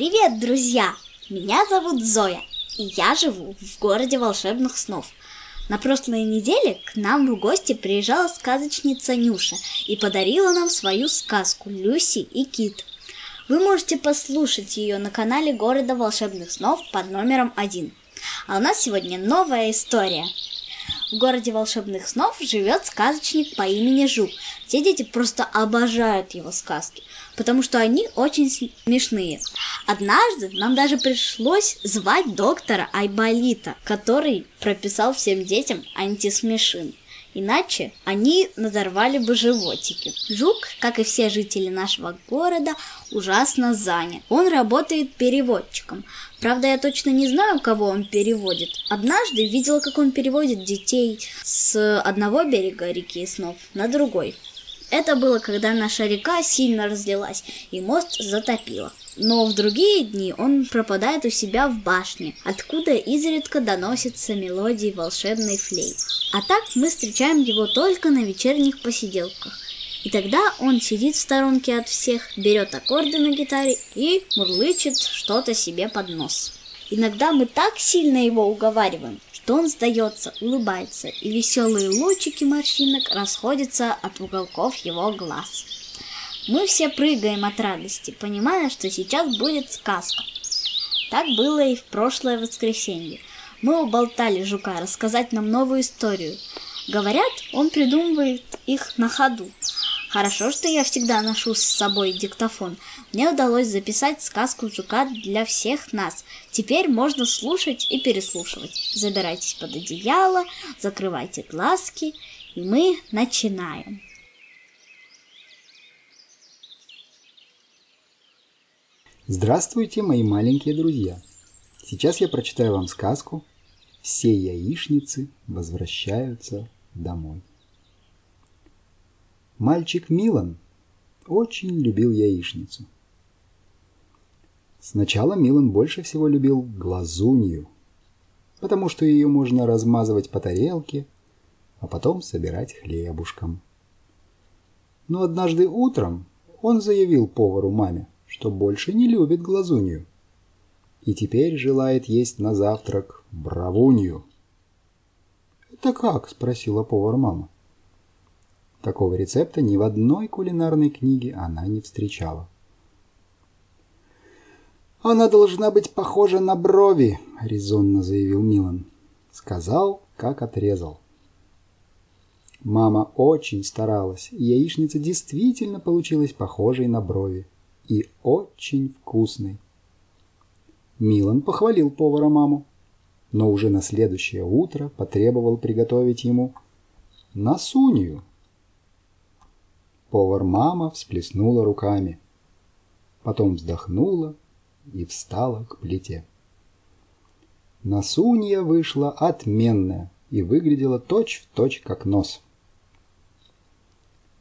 Привет, друзья! Меня зовут Зоя, и я живу в городе волшебных снов. На прошлой неделе к нам в гости приезжала сказочница Нюша и подарила нам свою сказку «Люси и Кит». Вы можете послушать ее на канале города волшебных снов под номером один. А у нас сегодня новая история – в городе волшебных снов живет сказочник по имени Жук. Все дети просто обожают его сказки, потому что они очень смешные. Однажды нам даже пришлось звать доктора Айболита, который прописал всем детям антисмешин. Иначе они надорвали бы животики. Жук, как и все жители нашего города, ужасно занят. Он работает переводчиком. Правда, я точно не знаю, кого он переводит. Однажды видела, как он переводит детей с одного берега реки снов на другой. Это было, когда наша река сильно разлилась и мост затопило. Но в другие дни он пропадает у себя в башне, откуда изредка доносятся мелодии волшебной флейты. А так мы встречаем его только на вечерних посиделках. И тогда он сидит в сторонке от всех, берет аккорды на гитаре и мурлычет что-то себе под нос. Иногда мы так сильно его уговариваем, что он сдается, улыбается, и веселые лучики морщинок расходятся от уголков его глаз. Мы все прыгаем от радости, понимая, что сейчас будет сказка. Так было и в прошлое воскресенье. Мы уболтали жука рассказать нам новую историю. Говорят, он придумывает их на ходу. Хорошо, что я всегда ношу с собой диктофон. Мне удалось записать сказку жука для всех нас. Теперь можно слушать и переслушивать. Забирайтесь под одеяло, закрывайте глазки, и мы начинаем. Здравствуйте, мои маленькие друзья! Сейчас я прочитаю вам сказку «Все яичницы возвращаются домой». Мальчик Милан очень любил яичницу. Сначала Милан больше всего любил глазунью, потому что ее можно размазывать по тарелке, а потом собирать хлебушком. Но однажды утром он заявил повару маме, что больше не любит глазунью и теперь желает есть на завтрак бравунью. «Это как?» – спросила повар мама. Такого рецепта ни в одной кулинарной книге она не встречала. «Она должна быть похожа на брови», – резонно заявил Милан. Сказал, как отрезал. Мама очень старалась, и яичница действительно получилась похожей на брови и очень вкусной. Милан похвалил повара маму, но уже на следующее утро потребовал приготовить ему насунью. Повар-мама всплеснула руками, потом вздохнула и встала к плите. Насунья вышла отменная и выглядела точь-в-точь точь как нос.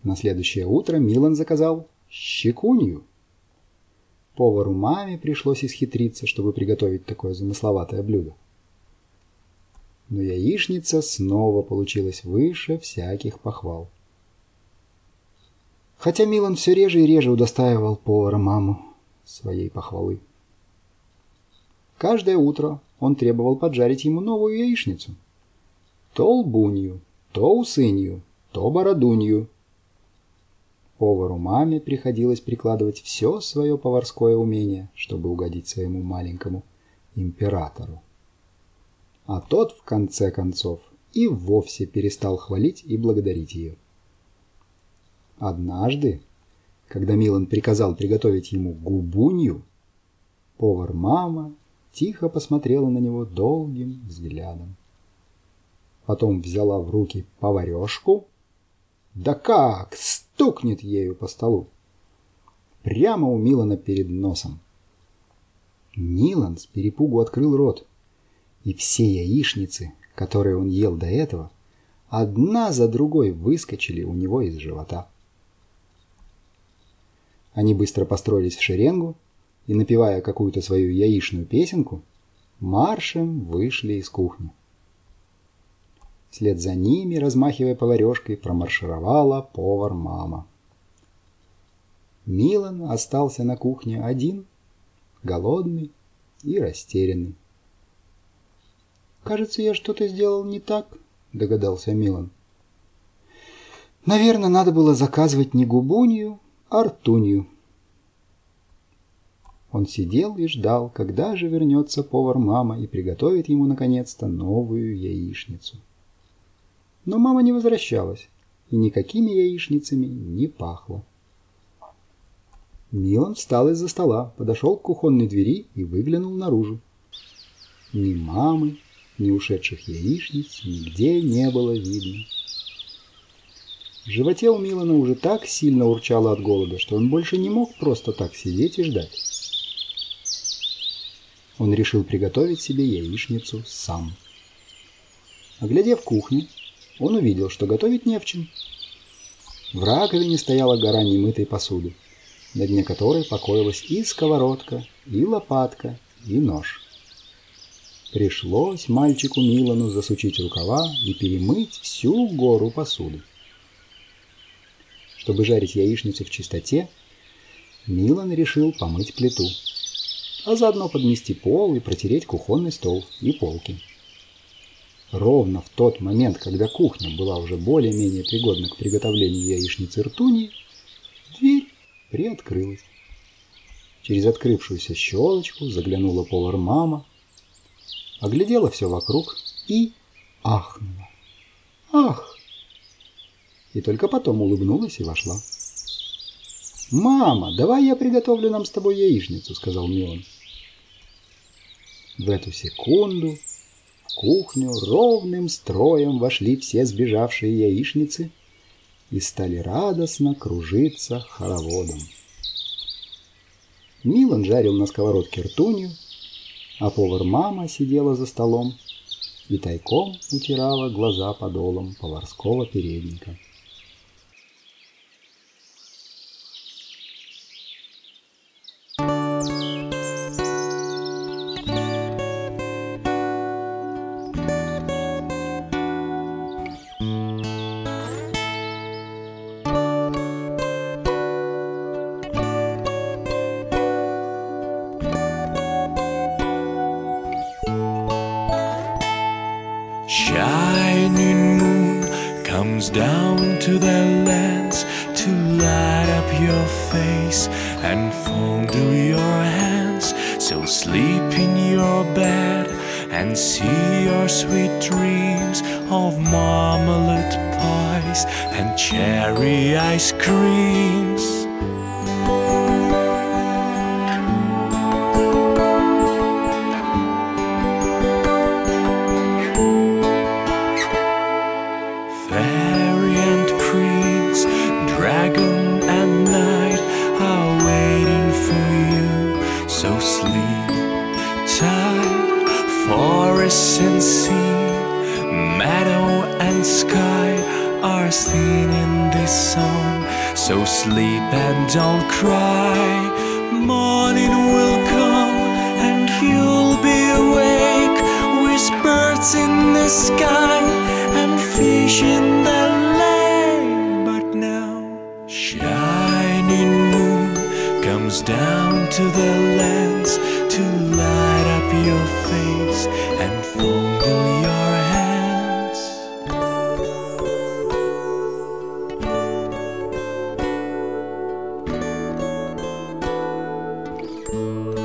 На следующее утро Милан заказал щекунью. Повару маме пришлось исхитриться, чтобы приготовить такое замысловатое блюдо. Но яичница снова получилась выше всяких похвал. Хотя Милан все реже и реже удостаивал повара маму своей похвалы. Каждое утро он требовал поджарить ему новую яичницу. То лбунью, то усынью, то бородунью – Повару маме приходилось прикладывать все свое поварское умение, чтобы угодить своему маленькому императору. А тот, в конце концов, и вовсе перестал хвалить и благодарить ее. Однажды, когда Милан приказал приготовить ему губунью, повар-мама тихо посмотрела на него долгим взглядом. Потом взяла в руки поварешку. Да как! Стукнет ею по столу. Прямо у Милана перед носом. Милан с перепугу открыл рот, и все яичницы, которые он ел до этого, одна за другой выскочили у него из живота. Они быстро построились в шеренгу и, напевая какую-то свою яичную песенку, маршем вышли из кухни. Вслед за ними, размахивая поварешкой, промаршировала повар-мама. Милан остался на кухне один, голодный и растерянный. «Кажется, я что-то сделал не так», — догадался Милан. «Наверное, надо было заказывать не губунью, а ртунью». Он сидел и ждал, когда же вернется повар-мама и приготовит ему, наконец-то, новую яичницу. Но мама не возвращалась, и никакими яичницами не пахло. Милан встал из-за стола, подошел к кухонной двери и выглянул наружу. Ни мамы, ни ушедших яичниц нигде не было видно. В животе у Милана уже так сильно урчало от голода, что он больше не мог просто так сидеть и ждать. Он решил приготовить себе яичницу сам. Оглядев кухню, он увидел, что готовить не в чем. В раковине стояла гора немытой посуды, на дне которой покоилась и сковородка, и лопатка, и нож. Пришлось мальчику Милану засучить рукава и перемыть всю гору посуды. Чтобы жарить яичницу в чистоте, Милан решил помыть плиту, а заодно подмести пол и протереть кухонный стол и полки. Ровно в тот момент, когда кухня была уже более-менее пригодна к приготовлению яичницы ртуни, дверь приоткрылась. Через открывшуюся щелочку заглянула повар-мама оглядела все вокруг и ахнула. «Ах!» И только потом улыбнулась и вошла. «Мама, давай я приготовлю нам с тобой яичницу», — сказал Милан. В эту секунду кухню ровным строем вошли все сбежавшие яичницы и стали радостно кружиться хороводом. Милан жарил на сковородке ртунью, а повар-мама сидела за столом и тайком утирала глаза подолом поварского передника. Shining moon comes down to the lands to light up your face and fondle your hands. So sleep in your bed and see your sweet dreams of marmalade pies and cherry ice creams. Seen in this song. So sleep and don't cry. Morning will come and you'll be awake with birds in the sky and fish in the lake. But now, shining moon comes down to the lands to light up your face and fondle your Thank.